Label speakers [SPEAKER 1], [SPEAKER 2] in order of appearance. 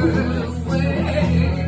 [SPEAKER 1] away.